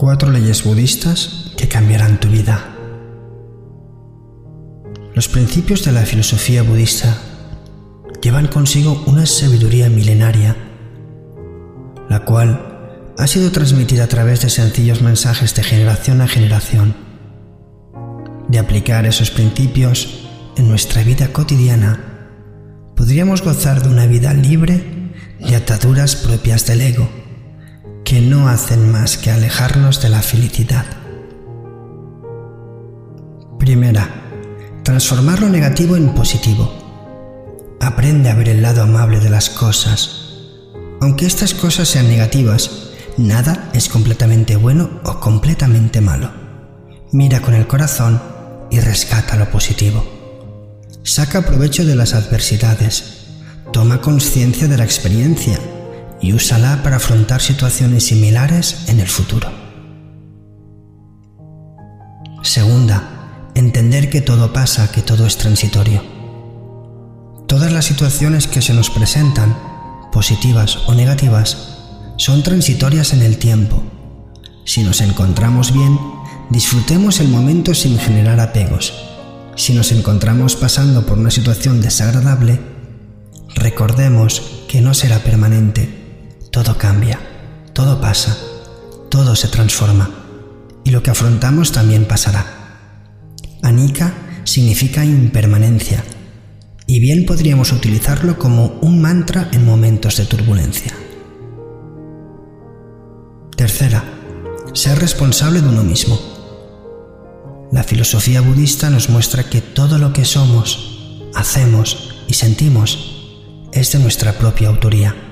Cuatro leyes budistas que cambiarán tu vida. Los principios de la filosofía budista llevan consigo una sabiduría milenaria, la cual ha sido transmitida a través de sencillos mensajes de generación a generación. De aplicar esos principios en nuestra vida cotidiana, podríamos gozar de una vida libre de ataduras propias del ego que no hacen más que alejarnos de la felicidad. Primera, transformar lo negativo en positivo. Aprende a ver el lado amable de las cosas. Aunque estas cosas sean negativas, nada es completamente bueno o completamente malo. Mira con el corazón y rescata lo positivo. Saca provecho de las adversidades. Toma conciencia de la experiencia y úsala para afrontar situaciones similares en el futuro. Segunda, entender que todo pasa, que todo es transitorio. Todas las situaciones que se nos presentan, positivas o negativas, son transitorias en el tiempo. Si nos encontramos bien, disfrutemos el momento sin generar apegos. Si nos encontramos pasando por una situación desagradable, recordemos que no será permanente todo cambia, todo pasa, todo se transforma y lo que afrontamos también pasará. Anika significa impermanencia y bien podríamos utilizarlo como un mantra en momentos de turbulencia. Tercera, ser responsable de uno mismo. La filosofía budista nos muestra que todo lo que somos, hacemos y sentimos es de nuestra propia autoría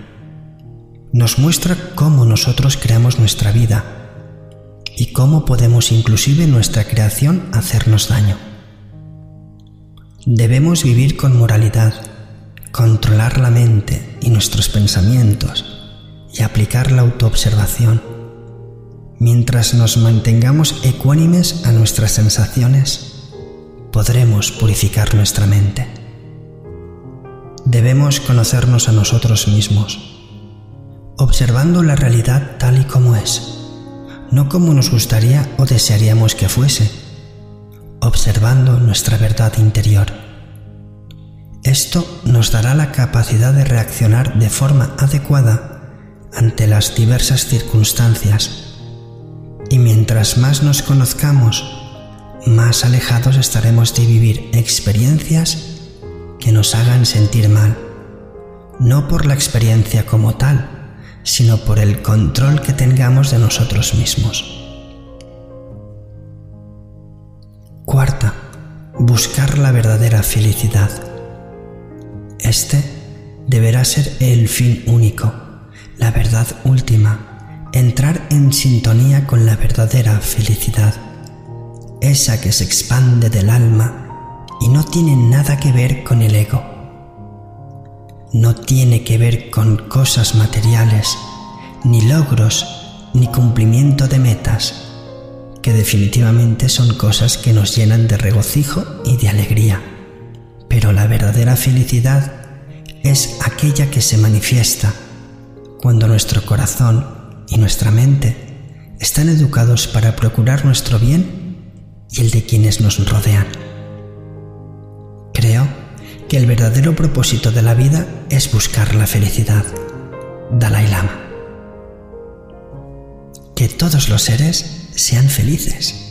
nos muestra cómo nosotros creamos nuestra vida y cómo podemos inclusive nuestra creación hacernos daño. Debemos vivir con moralidad, controlar la mente y nuestros pensamientos y aplicar la autoobservación. Mientras nos mantengamos ecuánimes a nuestras sensaciones, podremos purificar nuestra mente. Debemos conocernos a nosotros mismos observando la realidad tal y como es, no como nos gustaría o desearíamos que fuese, observando nuestra verdad interior. Esto nos dará la capacidad de reaccionar de forma adecuada ante las diversas circunstancias y mientras más nos conozcamos, más alejados estaremos de vivir experiencias que nos hagan sentir mal, no por la experiencia como tal, sino por el control que tengamos de nosotros mismos. Cuarta, buscar la verdadera felicidad. Este deberá ser el fin único, la verdad última, entrar en sintonía con la verdadera felicidad, esa que se expande del alma y no tiene nada que ver con el ego no tiene que ver con cosas materiales, ni logros, ni cumplimiento de metas, que definitivamente son cosas que nos llenan de regocijo y de alegría. Pero la verdadera felicidad es aquella que se manifiesta cuando nuestro corazón y nuestra mente están educados para procurar nuestro bien y el de quienes nos rodean. Que el verdadero propósito de la vida es buscar la felicidad. Dalai Lama. Que todos los seres sean felices.